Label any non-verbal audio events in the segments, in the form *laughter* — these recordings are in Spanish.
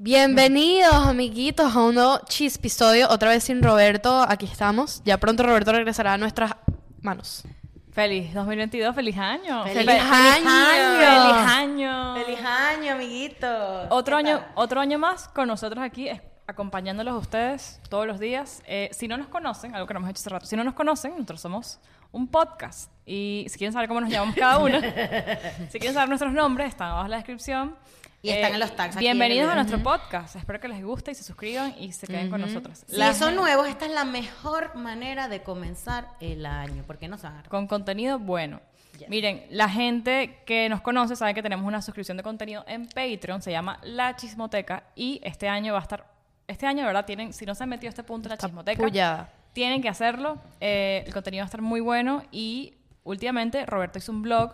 Bienvenidos, amiguitos, a un nuevo chispisodio. Otra vez sin Roberto. Aquí estamos. Ya pronto Roberto regresará a nuestras manos. Feliz 2022, feliz año. ¡Feliz Fe- año! Feliz año. ¡Feliz año, amiguitos! Otro ¿Qué año, tal? otro año más con nosotros aquí, es- acompañándolos a ustedes todos los días. Eh, si no nos conocen, algo que no hemos hecho hace rato, si no nos conocen, nosotros somos un podcast. Y si quieren saber cómo nos llamamos cada uno, *laughs* si quieren saber nuestros nombres, están abajo en la descripción. Y están en los tags aquí Bienvenidos en a nuestro podcast. Espero que les guste y se suscriban y se queden con nosotros. Si La son nuevos, esta es la mejor manera de comenzar el año. ¿Por qué no saben? con contenido bueno. Miren, la gente que nos conoce sabe que tenemos una suscripción de contenido en Patreon, se llama La Chismoteca y este año va a estar, este año de verdad tienen, si no se han metido a este punto en la Chismoteca, pullada. tienen que hacerlo, eh, el contenido va a estar muy bueno y últimamente Roberto hizo un blog,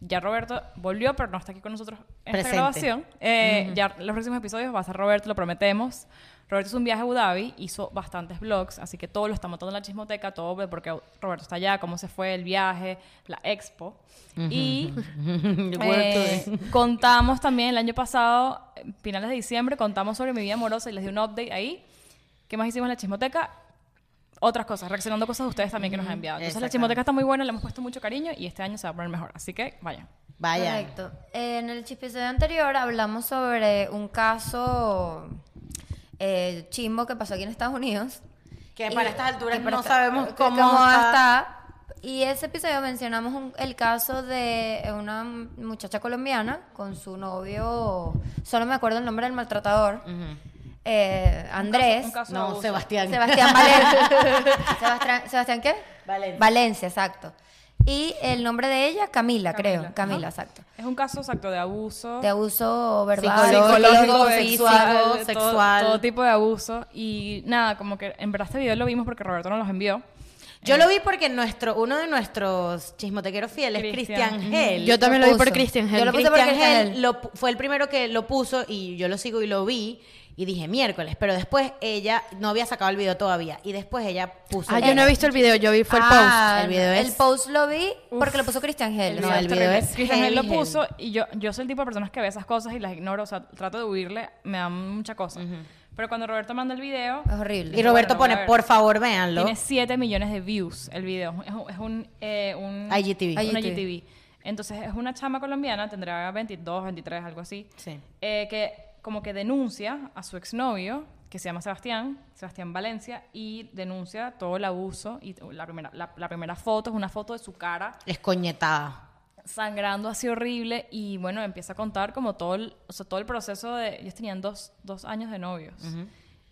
ya Roberto volvió pero no está aquí con nosotros en esta Presente. grabación, Eh, ya los próximos episodios va a ser Roberto, lo prometemos. Roberto hizo un viaje a Abu Dhabi, hizo bastantes vlogs, así que todo lo está montando en la chismoteca, todo porque Roberto está allá, cómo se fue el viaje, la expo. Y *laughs* eh, contamos también el año pasado, finales de diciembre, contamos sobre mi vida amorosa y les di un update ahí. ¿Qué más hicimos en la chismoteca? Otras cosas, reaccionando a cosas de ustedes también que nos han enviado. Entonces la chismoteca está muy buena, le hemos puesto mucho cariño y este año se va a poner mejor. Así que vayan. Vaya. Correcto. En el episodio anterior hablamos sobre un caso eh, chimbo que pasó aquí en Estados Unidos. Que para Y- estas alturas para no esta- sabemos que cómo, está. está. Y ese episodio mencionamos un- el caso de una muchacha colombiana con su novio, solo me acuerdo el nombre del maltratador, eh, Andrés. un caso de No. Sebastián. Sebastián Valencia. *laughs* Sebastián, ¿Sebastián qué? Valencia. Valencia, exacto. Y el nombre de ella, Camila, creo. Camila. Exacto. Es un caso exacto de abuso. De abuso verbal, Psicológico, sexual. todo- sexual. Todo, tipo de abuso. Y nada, como que en verdad este video lo vimos porque Roberto nos los envió. Yo lo vi porque nuestro, uno de nuestros chismotequeros fieles, Cristian. Cristian Gel. Yo también lo vi por puso. Christian Yo Hell. lo puse por Cristian Cristian Gel Gel. lo fue el primero que lo puso y yo lo sigo y lo vi y dije miércoles, pero después ella no había sacado el video todavía y después ella puso Ah, yo no he visto el video, yo vi fue el Ah, El video el es- post lo vi porque lo puso Cristian Hell. No, el video es Cristian Gel lo puso y yo, yo soy el tipo de personas que ve esas cosas y las ignoro, o sea, trato de huirle, me da mucha cosa. Pero cuando Roberto manda el video, Es horrible. Y Roberto Bueno, pone, por favor, véanlo. tiene 7 millones de views el video. Es un, es un, eh, un IGTV. un IGTV. IGTV. Entonces es una chama colombiana, tendrá 22, 23, algo así. Sí. eh, que como que denuncia a su exnovio, que se llama Sebastián, Sebastián Valencia, y denuncia todo el abuso. Y la primera, la, la primera foto es una foto de su cara Escoñetada. sangrando así horrible y bueno, empieza a contar como todo el, o sea, todo el proceso de... Ellos tenían dos, dos años de novios.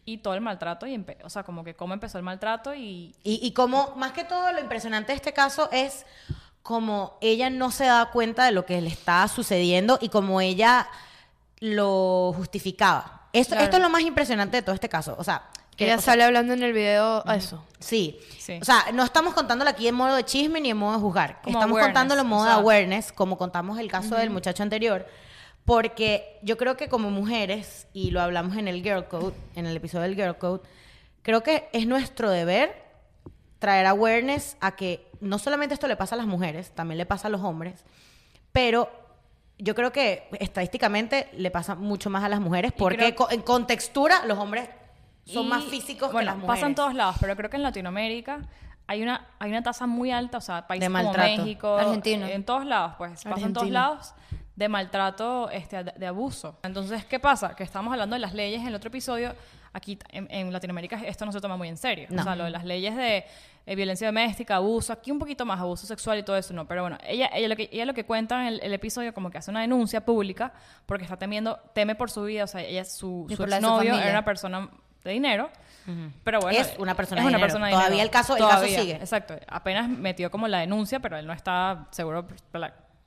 Y todo el maltrato, y empe- o sea, como que cómo empezó el maltrato y... Y, y como, más que todo, lo impresionante de este caso es como ella no se da cuenta de lo que le estaba sucediendo y como ella lo justificaba. Esto, Claro. esto es lo más impresionante de todo este caso. O sea, Que ella sea, sale hablando en el video a eso. Sí. Sí. O sea, no estamos contándolo aquí en modo de chisme ni en modo de juzgar. Como estamos awareness, contándolo en modo o de sea. awareness, como contamos el caso del muchacho anterior. Porque yo creo que como mujeres, y lo hablamos en el Girl Code, en el episodio del Girl Code, creo que es nuestro deber traer awareness a que no solamente esto le pasa a las mujeres, también le pasa a los hombres, pero yo creo que estadísticamente le pasa mucho más a las mujeres porque creo- en contextura los hombres son y, más físicos bueno, que las mujeres. pasa en todos lados, pero creo que en Latinoamérica hay una, hay una tasa muy alta, o sea, países como. México, Argentina. en todos lados, pues, pasa en todos Argentina. lados de maltrato, este, de, de abuso. Entonces, ¿qué pasa? Que estamos hablando de las leyes en el otro episodio. Aquí en, en Latinoamérica esto no se toma muy en serio. No. O sea, lo de las leyes de eh, violencia doméstica, abuso, aquí un poquito más abuso sexual y todo eso, no. Pero bueno, ella, ella, lo, que, ella lo que cuenta en el, el episodio como que hace una denuncia pública porque está temiendo, teme por su vida. O sea, ella, su, su de su exnovio era una persona de dinero. Pero bueno, Es una persona es de una dinero. persona de Todavía dinero. el caso- el caso Todavía, sigue. Exacto. Apenas metió como la denuncia, pero él no está seguro.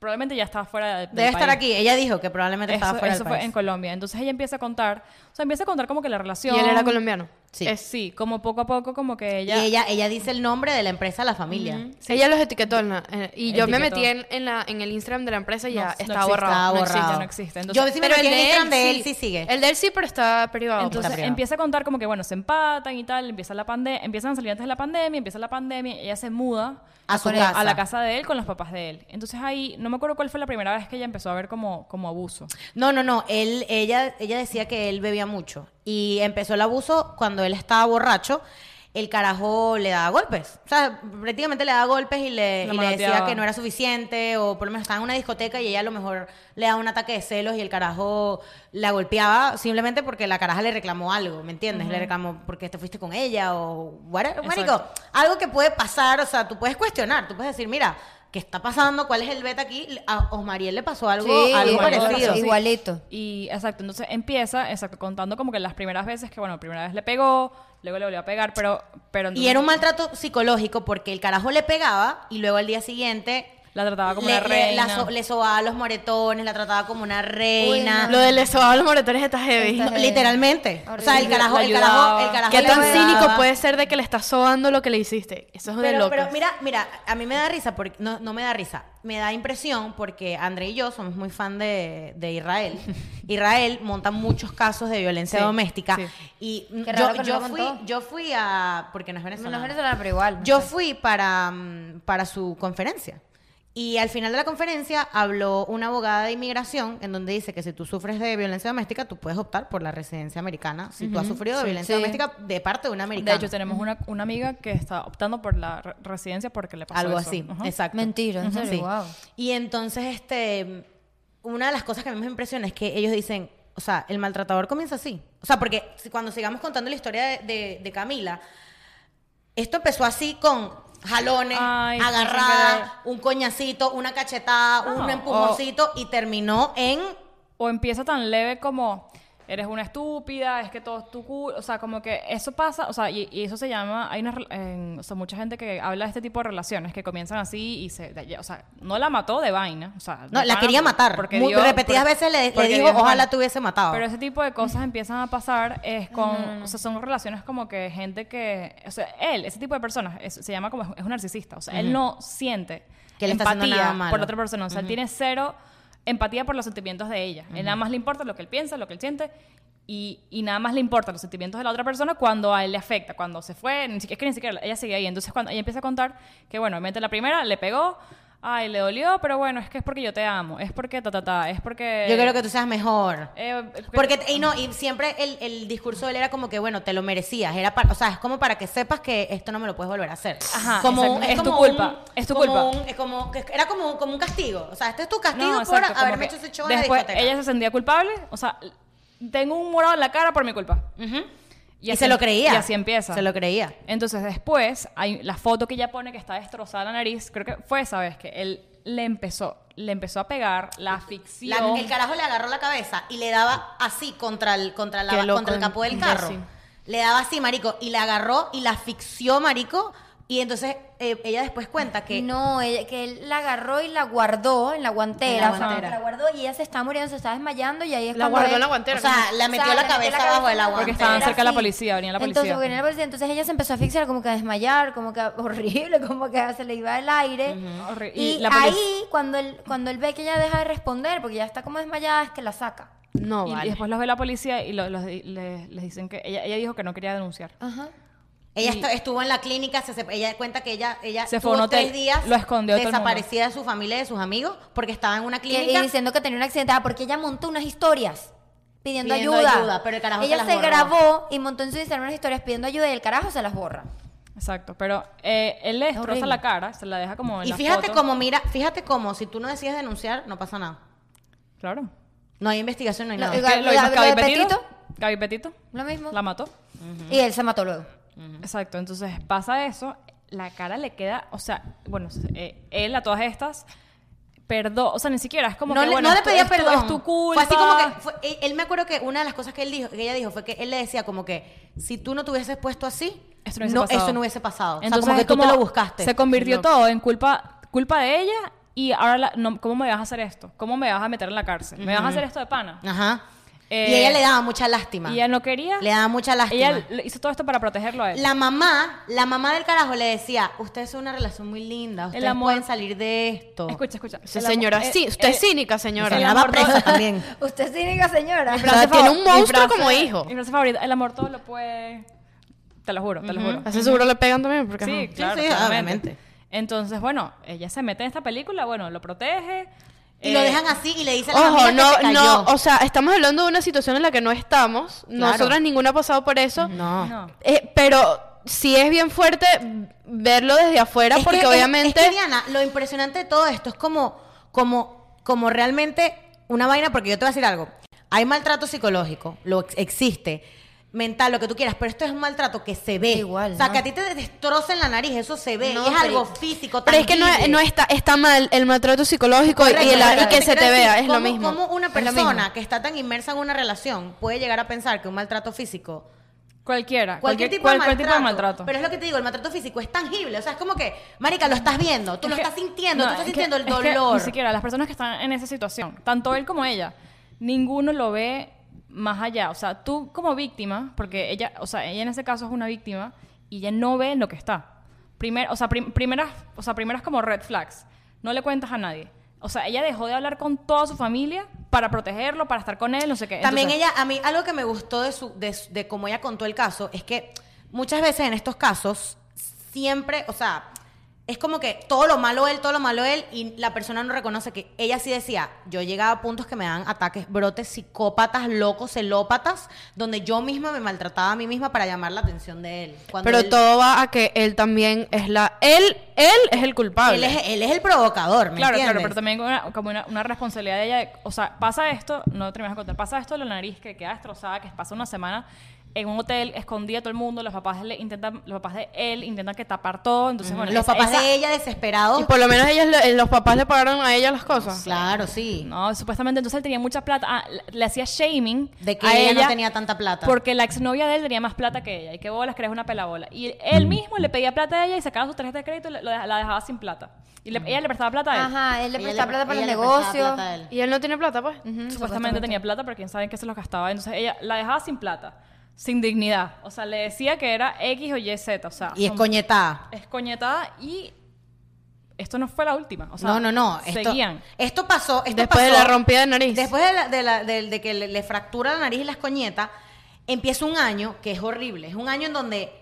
Probablemente ya está fuera de, del Debe estar país. aquí. Ella dijo que probablemente estaba Eso, fuera eso del fue país. en Colombia. Entonces ella empieza a contar, o sea, empieza a contar como que la relación. Y él era colombiano. Sí. Es sí, como poco a poco, como que ella. Y ella, ella dice el nombre de la empresa a la familia. Ella los etiquetó en la- en- y yo me metí en, en la, en el Instagram de la empresa y ya no está existe. borrado. Está no borrado. existe. no existe. Entonces- Yo sí me metí en Instagram de él, sí sigue. El de él sí, pero está privado. Entonces privado. empieza a contar como que, bueno, se empatan y tal, empieza la pandemia, empiezan a salir antes de la pandemia, empieza la pandemia, ella se muda A su casa. a la casa de él con los papás de él. Entonces ahí, no me acuerdo cuál fue la primera vez que ella empezó a ver como, como abuso. No, no, no. Él, ella, ella decía que él bebía mucho. Y empezó el abuso cuando él estaba borracho. El carajo le daba golpes. O sea, prácticamente le daba golpes y le, La y le decía que no era suficiente. O por lo menos estaba en una discoteca y ella a lo mejor le daba un ataque de celos y el carajo la golpeaba simplemente porque la caraja le reclamó algo, ¿me entiendes? Le reclamó porque te fuiste con ella o... whatever. Marico, algo que puede pasar, o sea, tú puedes cuestionar. Tú puedes decir, mira, ¿qué está pasando? ¿Cuál es el beta aquí? A Osmariel le pasó algo, Sí, algo parecido. sí. Igualito. Y exacto, entonces empieza, exacto, contando como que las primeras veces que, bueno, primera vez le pegó, luego le volvió a pegar, pero... pero Y era un maltrato psicológico porque el carajo le pegaba y luego al día siguiente La trataba como le, una le- la reina. so- le sobaba los moretones, la trataba como una reina. Lo del sobado los moretones está heavy. No, literalmente. O sea, el carajo, el carajo, el carajo ¿Qué le tan ayudaba. cínico puede ser de que le estás sobando lo que le hiciste? Eso es de Pero, locos. pero mira, mira, a mí me da risa, porque no, no me da risa, me da impresión porque André y yo somos muy fan de, de Israel. *laughs* Israel monta muchos casos de violencia Sí, doméstica sí. y Qué yo, yo fui, contó. yo fui a, porque no es No, venezolano. no es venezolana, pero igual. no Yo sé. fui para, mm, para su conferencia. Y al final de la conferencia habló una abogada de inmigración en donde dice que si tú sufres de violencia doméstica, tú puedes optar por la residencia americana si tú has sufrido de Sí. violencia Sí. doméstica de parte de una De americana. hecho, tenemos una, una amiga que está optando por la re- residencia porque le pasó Algo eso. así, Ajá. exacto. Mentira, en serio, Sí. wow. Y entonces, este, una de las cosas que a mí me impresiona es que ellos dicen, o sea, el maltratador comienza así. O sea, porque cuando sigamos contando la historia de, de- de Camila, esto empezó así con jalones, Ay, agarrada, un coñacito, una cachetada, No, un empujoncito y terminó en... O empieza tan leve como eres una estúpida, es que todo es tu culpa, o sea, como que eso pasa, o sea, y, y eso se llama, hay una, en- o sea, mucha gente que habla de este tipo de relaciones que comienzan así y se, de- o sea, no la mató de vaina, o sea, No, la quería matar. porque Muy- Dios- repetidas porque- veces le, le dijo, Dios ojalá bueno". te hubiese matado. Pero ese tipo de cosas *laughs* empiezan a pasar es con, o sea, son relaciones como que gente que, o sea, él, ese tipo de personas, es- se llama como, es un narcisista, o sea, él no siente Que está haciendo empatía nada malo. por la otra persona, o sea, él tiene cero empatía por los sentimientos de ella. Él nada más le importa lo que él piensa, lo que él siente. Y, y nada más le importan los sentimientos de la otra persona cuando a él le afecta, cuando se fue, ni siquiera, es que ni siquiera ella sigue ahí. Entonces, cuando ella empieza a contar que, bueno, obviamente la primera le pegó, ay, le dolió, pero bueno, es que es porque yo te amo, es porque ta, ta, ta, es porque. Yo quiero que tú seas mejor. eh, Porque, y no, y siempre el, el discurso de él era como que, bueno, te lo merecías. Era para, o sea, es como para que sepas que esto no me lo puedes volver a hacer. Ajá, como. Es tu como culpa, un- es tu culpa. es como, era como, como un castigo. O sea, este es tu castigo No, por exacto, como haberme hecho ese show en la Después ella se sentía culpable, o sea, tengo un morado en la cara por mi culpa. Ujú. Y, así- se lo creía. Y así empieza. Se lo creía. Entonces después hay la foto que ella pone que está destrozada la nariz, creo que fue esa vez que él le empezó, le empezó a pegar, la. La- el carajo le agarró la cabeza y le daba así contra el, contra la, contra el capó del carro. Le daba así, marico, y la agarró y la asfixió, marico. Y entonces eh, ella después cuenta que No, ella- que él la agarró y la guardó en la guantera. En la o sea, guantera. la guardó y ella se estaba muriendo, se estaba desmayando y ahí es La guardó él- en la guantera. O sea, la metió O sea, la cabeza metió la bajo de la Porque estaban cerca de la policía, venía la policía. Entonces, venía la policía. Entonces ella se empezó a asfixiar, como que a desmayar, como que horrible, como que se le iba el aire. Y, y la ahí, cuando él, cuando él ve que ella deja de responder, porque ya está como desmayada, es que la saca. No, y, y vale. después los ve la policía y lo- los di- le- les dicen que ella, ella dijo que no quería denunciar. Ajá. Ella Y- estuvo en la clínica, se, se- ella cuenta que ella, ella Se fue a tuvo un hotel, tres días lo escondió de todo el mundo. desaparecida de su familia y de sus amigos porque estaba en una clínica. y diciendo que tenía un accidente, ah, porque ella montó unas historias pidiendo, Pidiendo ayuda. ayuda, pero el carajo se ella las se grabó y montó en su Instagram unas historias pidiendo ayuda y el carajo se las borra. Exacto, pero eh, él le destroza horrible. la cara, se la deja como en y la fíjate foto. cómo, mira, fíjate cómo, si tú no decides denunciar, no pasa nada. Claro. No hay investigación, no hay No, nada. ¿Lo- lo mismo lo Petito. Petito? Gaby Petito Lo mismo. la mató. Y él se mató luego. Exacto, entonces pasa eso, la cara le queda, o sea, bueno, eh, él a todas estas, perdón, o sea, ni siquiera, es como no que, le, bueno, no le pedía es tu- perdón. Es tu culpa. Fue así como que, fue- él, él me acuerdo que una de las cosas que él dijo, que ella dijo, fue que él le decía como que si tú no te hubieses puesto así, Esto no hubiese no, pasado. eso no hubiese pasado. Entonces o sea, como que es tú te como lo buscaste. Se convirtió No. todo en culpa, culpa de ella y ahora, la- no, ¿cómo me vas a hacer esto? ¿Cómo me vas a meter en la cárcel? ¿Me vas a hacer esto de pana? Ajá. Eh, y ella le daba mucha lástima. Y ella no quería. Le daba mucha lástima. Ella hizo todo esto para protegerlo a él. La mamá, la mamá del carajo le decía, ustedes son una relación muy linda, ustedes amor- pueden salir de esto. Escucha, escucha. Esa El amor- señora, eh, sí, usted es eh, cínica, señora. Se el la presa todo- también. *laughs* Usted es cínica, señora. O sea, tiene un monstruo frase- como hijo. Mi frase favorita, el amor todo lo puede... Te lo juro, te lo juro. ¿Así seguro le pegan también? Porque, Sí, ajá. claro, sí, claramente. obviamente. Entonces, bueno, ella se mete en esta película, bueno, lo protege. Y eh, lo dejan así y le dicen a la Ojo, no, que se cayó. no, o sea, estamos hablando de una situación en la que no estamos. Claro. Nosotras ninguna ha pasado por eso. No. No. Eh, pero sí es bien fuerte verlo desde afuera Es que- porque es- obviamente... Es que, Diana, lo impresionante de todo esto es como, como, como realmente una vaina, porque yo te voy a decir algo. Hay maltrato psicológico, lo ex- existe, mental, lo que tú quieras, pero esto es un maltrato que se ve. Igual, O sea, ¿no? que a ti te destrocen la nariz, eso se ve. No, es pero- algo físico, pero es que no, no está, está mal el maltrato psicológico y, el- y que te se te vea, decir, es lo ¿cómo- mismo. cómo una persona que está tan inmersa en una relación puede llegar a pensar que un maltrato físico Cualquiera. Cualquier, tipo, cual- de cualquier maltrato, tipo de maltrato. Pero es lo que te digo, el maltrato físico es tangible. O sea, es como que, marica, lo estás viendo, tú Es lo que- estás sintiendo, no, tú estás es que- sintiendo el es que dolor. ni siquiera las personas que están en esa situación, tanto él como ella, ninguno lo ve más allá. O sea, tú como víctima, porque ella, o sea, ella en ese caso es una víctima y ella no ve lo que está. Primer, o sea, prim- primeras, o sea, primeras como red flags. No le cuentas a nadie. O sea, ella dejó de hablar con toda su familia para protegerlo, para estar con él, no sé qué. También Entonces, ella, a mí, algo que me gustó de, su, de, de cómo ella contó el caso es que muchas veces en estos casos, siempre, o sea, es como que todo lo malo él, todo lo malo él, y la persona no reconoce que ella sí decía, yo llegaba a puntos que me dan ataques, brotes psicópatas, locos, celópatas, donde yo misma me maltrataba a mí misma para llamar la atención de él. Cuando Pero él- todo va a que él también es la... Él, él es el culpable. él es, él es el provocador, ¿me Claro, claro, pero también una- como una, una responsabilidad de ella. de- o sea, pasa esto, no terminas de contar, pasa esto de la nariz que queda destrozada, que pasa una semana en un hotel, escondida a todo el mundo, los papás le intentan, los papás de él intentan que tapar todo, entonces bueno, Los esa- papás esa- de ella desesperados. Y por lo menos ellas, le- los papás le pagaron a ella las cosas. Claro, sí. No, supuestamente entonces él tenía mucha plata, ah, le, hacía shaming De que a ella no tenía tanta plata. Porque la exnovia de él tenía más plata que ella y que bolas crees una pelabola. Y él mismo le pedía plata a ella y sacaba su tarjeta de crédito y la dejaba sin plata. Y le- ella le prestaba plata a él. Ajá, él le Ella presta le- plata para el ella prestaba negocio. Y él no tiene plata, pues. Ujú, Supuestamente tenía plata, pero quién sabe en qué se los gastaba. Entonces ella la dejaba sin plata, sin dignidad. O sea, le decía que era X o Y, Z. O sea, Y es coñetada. es coñetada y esto no fue la última. O sea, no, no, no. Esto, seguían. Esto pasó. Esto Después de la rompida de nariz. Después de, la- de la- de- de que le, le fractura la nariz y las coñetas, empieza un año que es horrible. Es un año en donde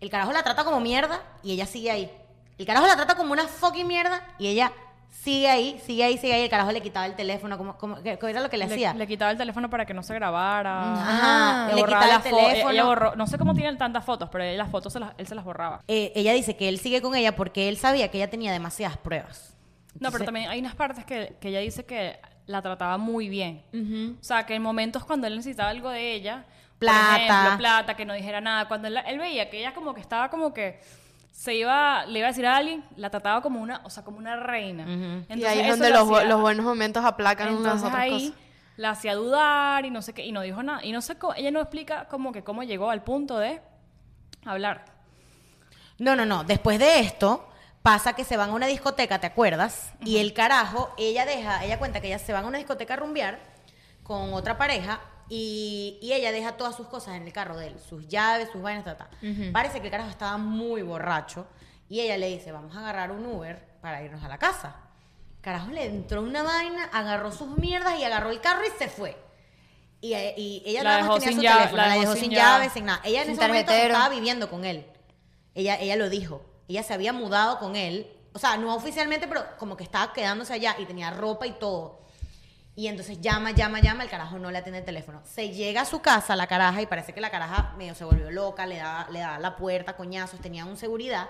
el carajo la trata como mierda y ella sigue ahí. El carajo la trata como una fucking mierda y ella sigue ahí, sigue ahí, sigue ahí. El carajo le quitaba el teléfono, como, como, ¿qué, qué era lo que le, hacía? Le quitaba el teléfono para que no se grabara. Ajá, Le quitaba el ella- teléfono. Ella borró, no sé cómo tienen tantas fotos, pero él las fotos se las- él se las borraba. Eh, ella dice que él sigue con ella porque él sabía que ella tenía demasiadas pruebas. No, pero también hay unas partes que, que ella dice que la trataba muy bien. O sea, que en momentos cuando él necesitaba algo de ella, por Plata. ejemplo, plata, que no dijera nada, cuando él, él veía que ella como que estaba como que se iba, le iba a decir a alguien, la trataba como una, o sea, como una reina. y ahí es donde los, hacía- los buenos momentos aplacan las entonces otras ahí cosas. la hacía dudar y no sé qué, y no dijo nada. Y no sé cómo, ella no explica como que cómo llegó al punto de hablar. No, no, no. Después de esto, pasa que se van a una discoteca, ¿te acuerdas? Y el carajo, ella deja, ella cuenta que ella se van a una discoteca a rumbear con otra pareja y, y ella deja todas sus cosas en el carro de él, sus llaves, sus vainas, ta, ta. Parece que el carajo estaba muy borracho y ella le dice, vamos a agarrar un Uber para irnos a la casa. Carajo le entró una vaina, agarró sus mierdas y agarró el carro y se fue. Y, eh, y ella La nada más tenía su llave- teléfono, la, dejó sin llave. llave, sin nada. Ella en Sin ese momento tarjetero. estaba viviendo con él. Ella, ella lo dijo. Ella se había mudado con él. O sea, no oficialmente, pero como que estaba quedándose allá y tenía ropa y todo. Y entonces llama, llama, llama, el carajo no le atiende el teléfono. Se llega a su casa la caraja y parece que la caraja medio se volvió loca, le daba, le daba la puerta, coñazos, tenía un seguridad.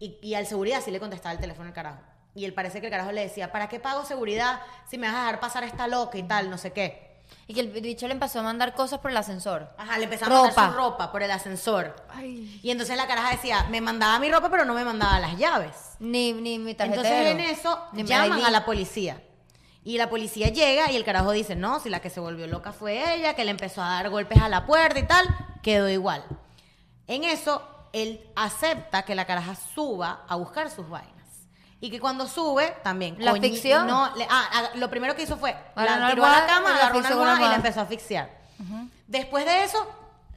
Y, y al seguridad sí le contestaba el teléfono al carajo. Y él parece que el carajo le decía, ¿para qué pago seguridad si me vas a dejar pasar esta loca y tal, no sé qué? Y que el bicho le empezó a mandar cosas por el ascensor. Ajá, le empezaba a mandar su ropa por el ascensor. Y entonces la caraja decía, me mandaba mi ropa, pero no me mandaba las llaves. Ni, ni mi tarjetero. Entonces en eso Ni llaman a la policía. Y la policía llega y el carajo dice, no, si la que se volvió loca fue ella, que le empezó a dar golpes a la puerta y tal, quedó igual. En eso, él acepta que la caraja suba a buscar sus vainas. Y que cuando sube, también. ¿La asfixió? No, le- ah, ah, lo primero que hizo fue, la tiró a la cama, agarró una almohada y la empezó a asfixiar. Después de eso,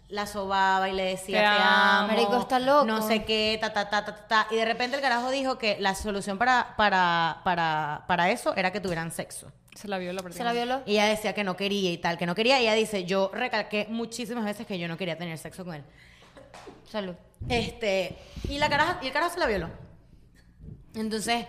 la sobaba y le decía, Te te, amo. amo. Marico, está loco. No sé qué, ta, ta, ta, ta, ta, ta. Y de repente el carajo dijo que la solución para, para, para, para eso era que tuvieran sexo. Se la violó. ¿Se la violó? Y ella decía que no quería y tal, que no quería. Y ella dice, yo recalqué muchísimas veces que yo no quería tener sexo con él. Salud. Este, y la caraja, y el carajo se la violó. Entonces,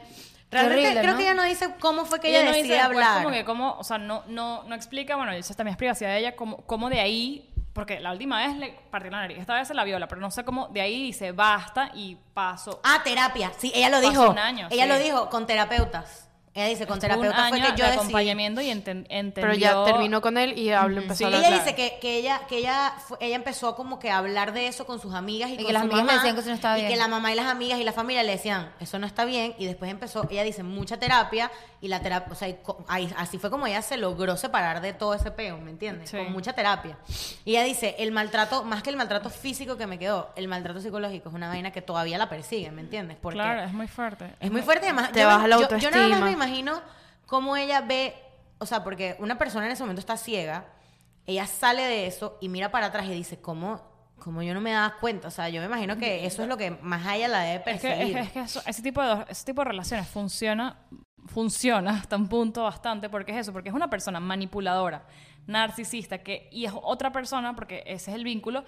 realmente horrible, creo ¿no? que ella no dice cómo fue que Y ella no dice decide después hablar. como que cómo, o sea, no, no, no explica, bueno, eso también es privacidad de ella, cómo, cómo de ahí, porque la última vez le partió la nariz, esta vez se la viola, pero no sé cómo de ahí dice basta y paso. Ah, terapia. Sí, ella lo dijo. un año, ella sí. lo dijo con terapeutas. Ella dice, con terapeutas fue que yo de decidí. acompañamiento y enten- entendió... Pero ya terminó con él y habló, empezó Sí. a hablar. Ella dice que, que ella que ella fue- ella empezó como que a hablar de eso con sus amigas y, Y con que las su amigas le mamá, decían que eso no estaba y bien. que la mamá y las amigas y la familia le decían eso no está bien y después empezó ella dice mucha terapia y la terapia o sea y ahí- así fue como ella se logró separar de todo ese peo ¿me entiendes? Sí. con mucha terapia y ella dice el maltrato más que el maltrato físico que me quedó el maltrato psicológico es una vaina que todavía la persigue ¿me entiendes? porque Claro, es muy fuerte. es muy fuerte y además Te yo, baja la yo- yo nada más autoestima. me imagino cómo ella ve, o sea, porque una persona en ese momento está ciega, ella sale de eso y mira para atrás y dice, ¿cómo, cómo yo no me daba cuenta? O sea, yo me imagino que eso es lo que más a ella la debe Es que, es perseguir. que, es que eso- ese, tipo de, ese tipo de relaciones funciona, funciona hasta un punto bastante, porque es eso, porque es una persona manipuladora, narcisista, que, y es otra persona, porque ese es el vínculo,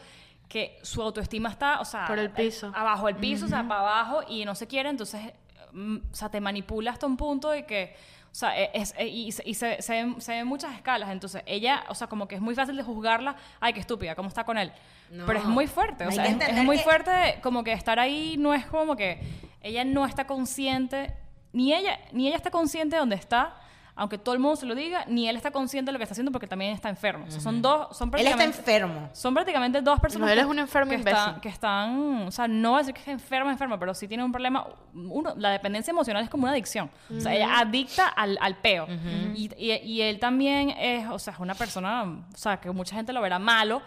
que su autoestima está, o sea, Por el piso. abajo el piso, o sea, para abajo, y no se quiere, entonces, mm, o sea, te manipula hasta un punto de que, o sea, e- es, e- y, se, y se, se ven, se ven muchas escalas, entonces ella, o sea, como que es muy fácil de juzgarla, ay, qué estúpida, ¿cómo está con él? No. Pero es muy fuerte, o sea, es, muy fuerte como que estar ahí no es como que ella no está consciente, ni ella, ni ella está consciente de dónde está, aunque todo el mundo se lo diga, ni él está consciente de lo que está haciendo porque también está enfermo. O sea, son dos, son Él está prácticamente... enfermo. Son prácticamente dos personas No, él que- es un enfermo que imbécil. están, que están, o sea, no voy a decir que es enfermo, enfermo, pero sí tiene un problema. Uno, la dependencia emocional es como una adicción. O sea, ella adicta al, al peo. y, y- y él también es, o sea, es una persona, o sea, que mucha gente lo verá malo,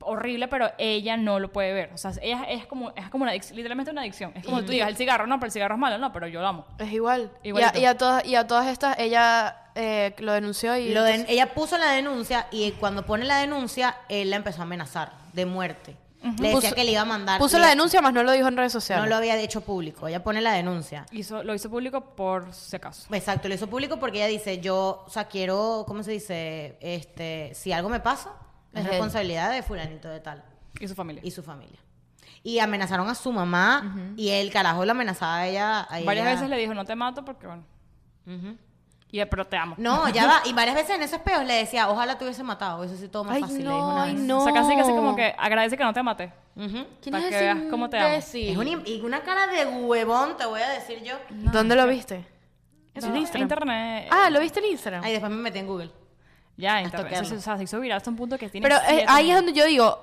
horrible, pero ella no lo puede ver. O sea, ella es como, es como una adicción, literalmente una adicción. Es como tú digas, el cigarro, no, pero el cigarro es malo, no, pero yo lo amo. Es igual. Y a, Igualito. y a todas, y a todas estas, ella eh, lo denunció y... Lo de- entonces- ella puso la denuncia y cuando pone la denuncia, él la empezó a amenazar de muerte. Le decía Puso- que le iba a mandar. Puso le- la denuncia, más no lo dijo en redes sociales. No lo había hecho público. Ella pone la denuncia. Hizo, lo hizo público por si acaso. Exacto, lo hizo público porque ella dice, yo, o sea, quiero, ¿cómo se dice? Este, si algo me pasa, es responsabilidad de fulanito de tal Y su familia. y su familia. Y amenazaron a su mamá y el carajo la amenazaba a ella. a Varias ella. veces le dijo, no te mato porque, bueno. Ujú. Y pero te amo. No, ya *laughs* va. Y varias veces en esos peos le decía, ojalá te hubiese matado. Eso sí, todo más Ay, fácil. le no, dijo una ay, vez. no. O sea, casi, casi como que agradece que no te maté. Ujú. ¿Quién para es que ese veas cómo te amo. Es un im- y una cara de huevón, te voy a decir yo. ¿Dónde lo viste? En Instagram. internet. Ah, ¿lo viste en Instagram? Ahí después me metí en Google. Ya, internet. Se, o sea, se hizo viral hasta un punto que tiene. Pero eh, ahí es donde yo digo,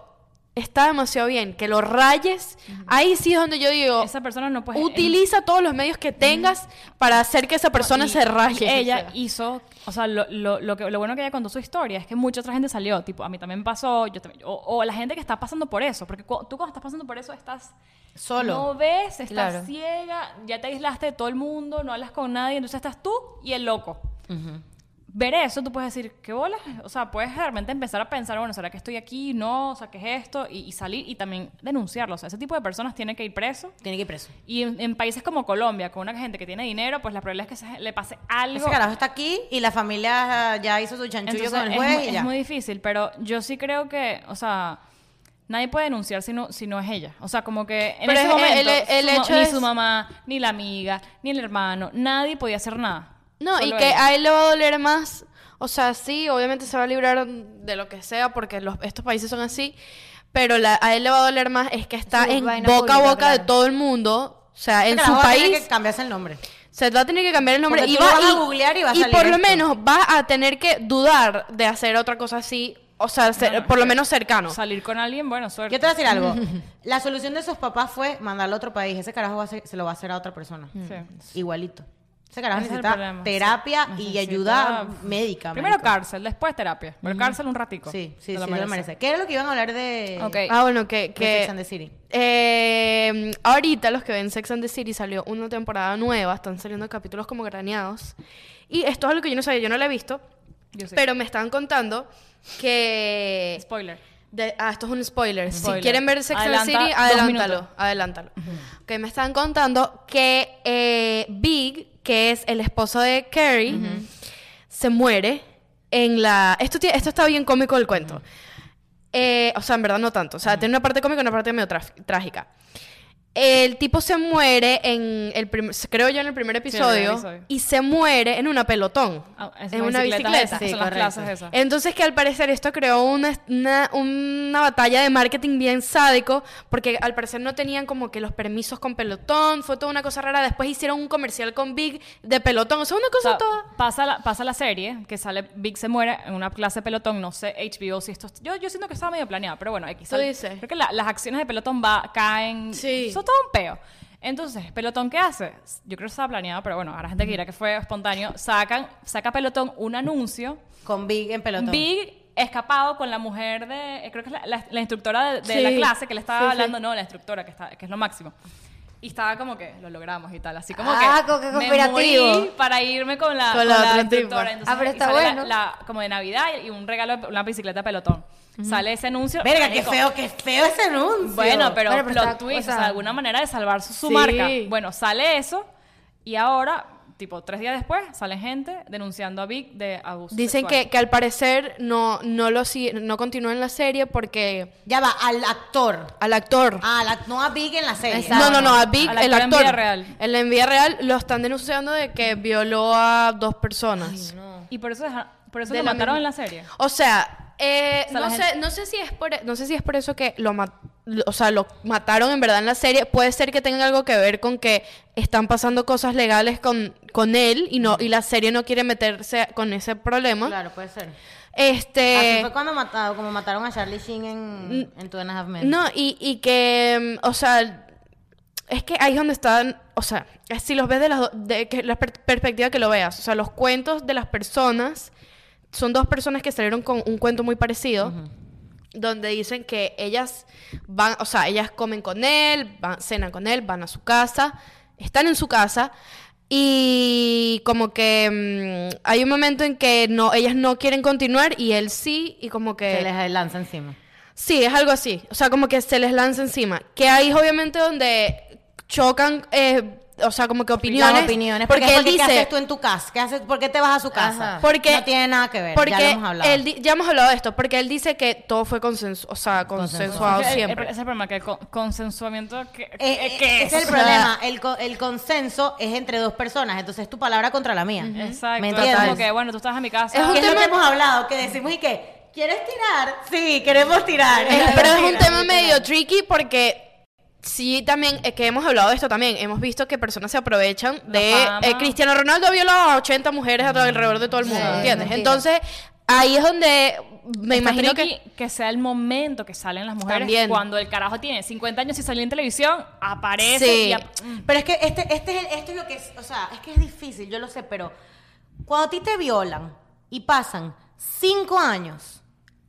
está demasiado bien, que lo rayes. Ahí sí es donde yo digo, Esa persona no puede. utiliza todos los medios que tengas para hacer que esa persona y- se raye. ella hizo, o sea, lo, lo, lo, que, lo bueno que ella contó su historia es que mucha otra gente salió, tipo, a mí también pasó, yo también, o, o la gente que está pasando por eso, porque cu- tú cuando estás pasando por eso estás Solo. no ves, estás Claro. ciega, ya te aislaste de todo el mundo, no hablas con nadie, entonces estás tú y el loco. Ver eso, tú puedes decir, ¿qué bola? O sea, puedes realmente empezar a pensar, bueno, ¿será que estoy aquí? No, o sea, ¿qué es esto? Y, y salir y también denunciarlo. O sea, ese tipo de personas tienen que ir preso. Tiene que ir preso. Y en, en países como Colombia, con una gente que tiene dinero, pues la probabilidad es que se- le pase algo. Ese carajo está aquí y la familia ya hizo su chanchullo Entonces, con el es, juez muy, y es ya. muy difícil, pero yo sí creo que, o sea, nadie puede denunciar si no, si no es ella. O sea, como que en Pero ese es- momento, el- el su ma- hecho ni es- su mamá, ni la amiga, ni el hermano, nadie podía hacer nada. No, y que a él le va a doler más. O sea, sí, obviamente se va a librar de lo que sea porque los, estos países son así. Pero la- a él le va a doler más es que está en boca a boca de todo el mundo. O sea, en su carajo va a tener país que cambiarse el nombre. se va a tener que cambiar el nombre Porque y va vas a y- googlear y va a y salir por lo menos va a tener que dudar de hacer otra cosa así. O sea, ser- No, no, por lo menos cercano. Salir con alguien, bueno, suerte. Yo te voy a decir algo. *laughs* La solución de esos papás fue mandarlo a otro país. Ese carajo va a hacer- se lo va a hacer a otra persona. Sí. Igualito. Ese carajo Ese es necesita terapia sí. y Necesita- ayuda médica. Primero marico. cárcel, después terapia. Pero cárcel un ratico. Sí, sí, sí, lo merece. ¿Qué era lo que iban a hablar de, Ah, bueno, que... que Sex and the City? eh, ahorita los que ven Sex and the City salió una temporada nueva, están saliendo capítulos como graneados. Y esto es algo que yo no sabía, yo no lo he visto, Yo sí. pero me estaban contando que... Spoiler. de- ah, esto es un spoiler. Spoiler. Si quieren ver Sex and the City, adelántalo. Adelántalo. Ok, me estaban contando que eh, Big, que es el esposo de Carrie, se muere en la... Esto, tie- esto está bien cómico el cuento. Eh, o sea, en verdad no tanto. O sea, tiene una parte cómica y una parte medio trágica. El tipo se muere en el creo yo en el primer episodio, y se muere en una pelotón, Ah, es en una bicicleta bicicleta. Sí, son las correcto. clases esas. Entonces que al parecer esto creó una, una, una batalla de marketing bien sádico, porque al parecer no tenían como que los permisos con pelotón, fue toda una cosa rara. Después hicieron un comercial con Big de pelotón, o sea, una O cosa sea, toda... pasa, la, pasa la serie, que sale Big se muere en una clase de pelotón, no sé, HBO, si esto... Yo, yo siento que estaba medio planeado, pero bueno. Tú dices. Creo que la- las acciones de pelotón va, caen... Sí. Son todo un peo. Entonces, ¿pelotón qué hace? Yo creo que estaba planeado, pero bueno, ahora gente que dirá que fue espontáneo. Sacan, saca pelotón un anuncio. Con Big en pelotón. Big escapado con la mujer de... Creo que es la, la- la instructora de, de Sí. la clase que le estaba Sí, sí. hablando. No, la instructora, que, está, que es lo máximo. Y estaba como que lo logramos y tal. Así como Ah, que que me morí para irme con la, Con con la instructora. tipa. Entonces, Ah, pero está la- bueno. la- como de Navidad y un regalo, una bicicleta pelotón. Sale ese anuncio. Verga, qué feo, qué feo ese anuncio. Bueno, pero, Bueno, pero plot está- twist, o sea- alguna manera de salvar su, su Sí. marca. Bueno, sale eso y ahora, tipo, tres días después, sale gente denunciando a Vic de abuso Dicen sexual. que, que al parecer no, no, lo, sigue- no continúa en la serie porque Ya va, al actor. al actor... Ah, la- no a Big en la serie. Exacto. No, no, no, a Al el actor en vida real. En la vida real lo están denunciando de que violó a dos personas. Y por eso, deja- por eso De lo mataron misma- en la serie. O sea, eh, O sea, no, sé, gente- no sé si es por no sé si es por eso que lo ma- lo- o sea, lo mataron en verdad en la serie. Puede ser que tenga algo que ver con que están pasando cosas legales con, con él y no y la serie no quiere meterse con ese problema. Claro, puede ser. Este Así fue cuando mataron, como mataron a Charlie Sheen en, en Two and a Half Men. No, y, y que, mm, o sea, es que ahí es donde están, o sea, si los ves de, las de que la per- perspectiva que lo veas, o sea, los cuentos de las personas, son dos personas que salieron con un cuento muy parecido, donde dicen que ellas van, o sea, ellas comen con él, van, cenan con él, van a su casa, están en su casa. Y como que mm, hay un momento en que no, ellas no quieren continuar y él sí, y como que... Se les lanza encima. Sí, es algo así. O sea, como que se les lanza encima. Que ahí es obviamente donde chocan, eh, o sea, como que opiniones. Las opiniones. Porque, Porque, él ¿qué dice... haces tú en tu casa? ¿Qué haces? ¿Por qué te vas a su casa? Ajá. Porque, no tiene nada que ver. Porque ya lo hemos hablado. él ya hemos hablado de esto. Porque él dice que todo fue consensu o sea, consensuado Es que el- el- siempre. ese es el problema, que el con- consensuamiento... Que, Eh, eh, ese es el problema. El, co- el consenso es entre dos personas. Entonces es tu palabra contra la mía. Exacto. ¿Me es entiendes? como que, bueno, tú estás en mi casa. Es un ¿Qué es lo tema- que hemos hablado? Que decimos y que, ¿quieres tirar? Sí, queremos tirar. Eh, pero es un tema medio tricky porque sí también, eh, que hemos hablado de esto también, hemos visto que personas se aprovechan de... eh, Cristiano Ronaldo violó a 80 mujeres alrededor de todo el mundo, Sí, ¿entiendes? mentira. Entonces, ahí es donde me Está imagino que... que sea el momento que salen las mujeres También. cuando el carajo tiene 50 años y salió en televisión, aparece Sí. y ap- mm. Pero es que este, este es el- esto es lo que es, o sea, es que es difícil, yo lo sé, pero cuando a ti te violan y pasan cinco años,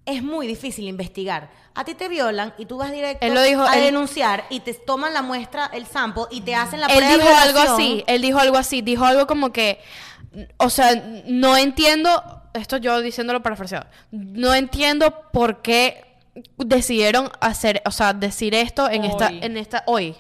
es muy difícil investigar. A ti te violan y tú vas directo Él lo dijo, a él- denunciar y te toman la muestra, el sample y te hacen la Él prueba de dijo algo así, él dijo algo así, dijo algo como que, o sea, no entiendo, esto yo diciéndolo parafraseado, no entiendo por qué decidieron hacer, o sea, decir esto en esta, en esta, hoy.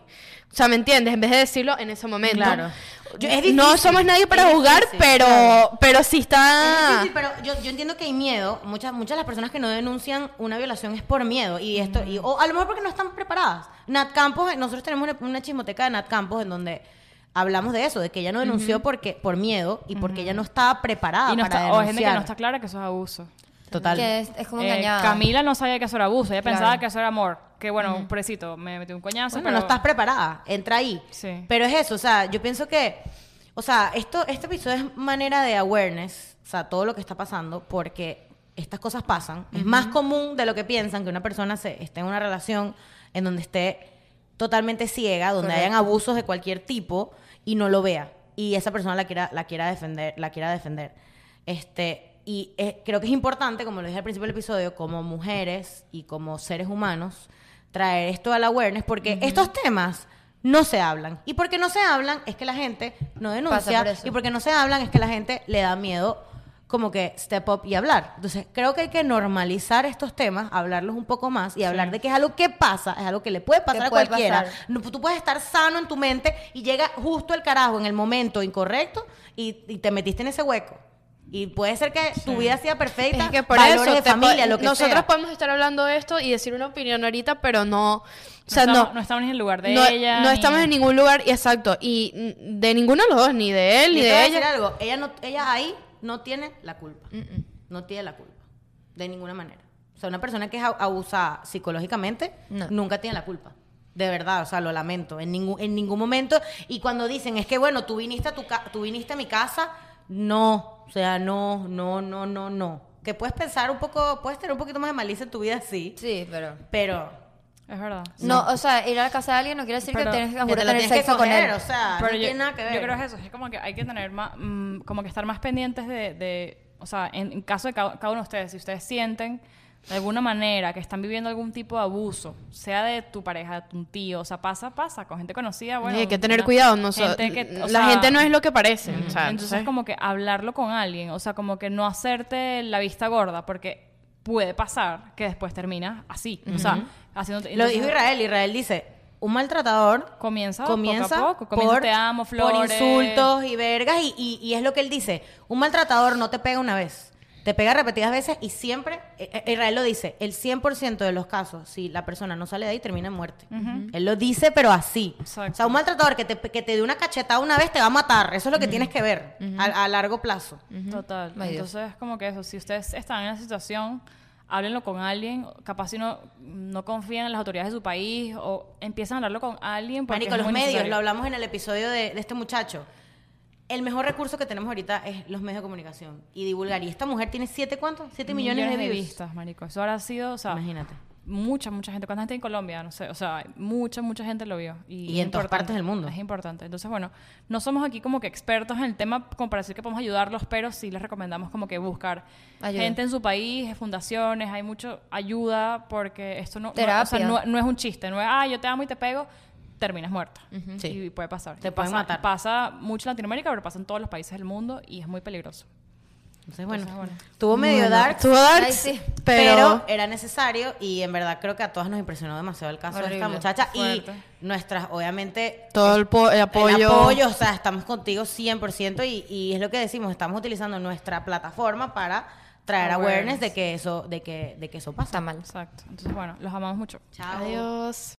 O sea, ¿me entiendes? En vez de decirlo en ese momento. Claro. Yo- es no somos nadie para juzgar, difícil, pero, claro. pero sí está... Es difícil, pero yo, yo entiendo que hay miedo. Muchas, muchas de las personas que no denuncian una violación es por miedo. Y esto, y- o a lo mejor porque no están preparadas. Nat Campos, nosotros tenemos una, una chismoteca de Nat Campos en donde hablamos de eso, de que ella no denunció porque, por miedo y porque ella no estaba preparada y no para está, o hay gente que denunciar. no está clara que eso es abuso. Total. Que es, es como Eh, engañada. Camila no sabía que eso era abuso, ella Claro. pensaba que eso era amor. Que bueno, pobrecito, me metió un coñazo, Bueno, pero no estás preparada, entra ahí. Sí. Pero es eso, o sea, yo pienso que, o sea, esto, este episodio es manera de awareness, o sea, todo lo que está pasando, porque estas cosas pasan. Es más común de lo que piensan que una persona se, esté en una relación en donde esté totalmente ciega, donde Correcto. hayan abusos de cualquier tipo y no lo vea. y esa persona la quiera, la quiera defender, la quiera defender. Este, y eh, creo que es importante, como lo dije al principio del episodio, como mujeres y como seres humanos, traer esto al awareness, porque estos temas no se hablan. Y porque no se hablan es que la gente no denuncia. por. Y porque no se hablan es que la gente le da miedo como que step up y hablar. Entonces, creo que hay que normalizar estos temas, hablarlos un poco más y hablar de que es algo que pasa, es algo que le puede pasar a cualquiera. pasar. Tú puedes estar sano en tu mente y llega justo el carajo en el momento incorrecto y, y te metiste en ese hueco. Y puede ser que tu vida sea perfecta, Es que por valores eso de familia, lo que nosotros sea. podemos estar hablando de esto y decir una opinión ahorita, pero no, o sea, no, no, estamos, no estamos en el lugar de no, ella. no ni- estamos en ningún lugar, y exacto, y de ninguno de los dos, ni de él Y ni te voy a de decir ella. algo, ella, no, ella ahí no tiene la culpa. No tiene la culpa. De ninguna manera. O sea, una persona que es ab- abusada psicológicamente No. nunca tiene la culpa. De verdad, o sea, lo lamento. En ningún, en ningún momento. Y cuando dicen, es que bueno, tú viniste a, tu ca- tú viniste a mi casa, no. O sea, no, no, no, no, no. Que puedes pensar un poco, puedes tener un poquito más de malicia en tu vida, sí. Sí, pero... Pero. Es verdad. No, o sea, ir a la casa de alguien no quiere decir Pero- que tienes que, que te la tener tienes que sexo con coger, él. o sea, Pero no yo, tiene nada que ver. yo creo que es eso, es como que hay que tener más, mm, como que estar más pendientes de, de- o sea, en, en caso de cada, cada uno de ustedes, si ustedes sienten de alguna manera que están viviendo algún tipo de abuso, sea de tu pareja, de tu tío, o sea, pasa, pasa, con gente conocida, bueno. Y hay que tener una- cuidado, no so- gente que- o la sea, gente no es lo que parece. o sea, entonces, como que hablarlo con alguien, o sea, como que no hacerte la vista gorda, porque puede pasar que después termina así, o sea, haciendo... Lo dijo Israel. Israel dice, un maltratador Comienza, comienza poco a poco, comienza por, te amo, por flores. insultos y vergas y, y- y es lo que él dice un maltratador no te pega una vez te pega repetidas veces y siempre eh, eh, Israel lo dice el 100% de los casos si la persona no sale de ahí termina en muerte él lo dice pero así Exacto. o sea un maltratador que te, que te dé una cachetada una vez te va a matar eso es lo que tienes que ver a, a largo plazo Total. Ay. Entonces, como que eso, si ustedes están en una situación, háblenlo con alguien, capaz si no, no confían en las autoridades de su país o empiezan a hablarlo con alguien. Marico, es los medios, necesario. lo hablamos en el episodio de, de este muchacho. El mejor recurso que tenemos ahorita es los medios de comunicación y divulgar. Y esta mujer tiene siete, ¿cuántos? Siete millones, de, views. vistas, marico. Eso ahora ha sido, o sea, Imagínate. mucha, mucha gente. ¿Cuánta gente en Colombia? No sé, o sea, mucha, mucha gente lo vio. Y, Y en todas partes del mundo. Es importante. Entonces, bueno, no somos aquí como que expertos en el tema como para decir que podemos ayudarlos, pero sí les recomendamos como que buscar Ayuda. gente en su país, fundaciones, hay mucho ayuda porque esto no, no- o sea, Terapia. no, no es un chiste, no es, ah, yo te amo y te pego, terminas muerta. Sí. Y puede pasar. Te pueden pasa, matar. Pasa mucho en Latinoamérica, pero pasa en todos los países del mundo y es muy peligroso. Entonces, bueno, Entonces, bueno. tuvo medio dark, Estuvo dark, sí. pero, pero, era necesario y en verdad creo que a todas nos impresionó demasiado el caso de esta Horrible. muchacha Fuerte. y nuestras, obviamente, todo el, po- el apoyo. El apoyo, o sea, estamos contigo 100% y, y es lo que decimos, estamos utilizando nuestra plataforma para traer awareness, Awareness. de que eso de que de que eso pasa. Está mal. Exacto. Entonces, bueno, los amamos mucho. Chao. Adiós.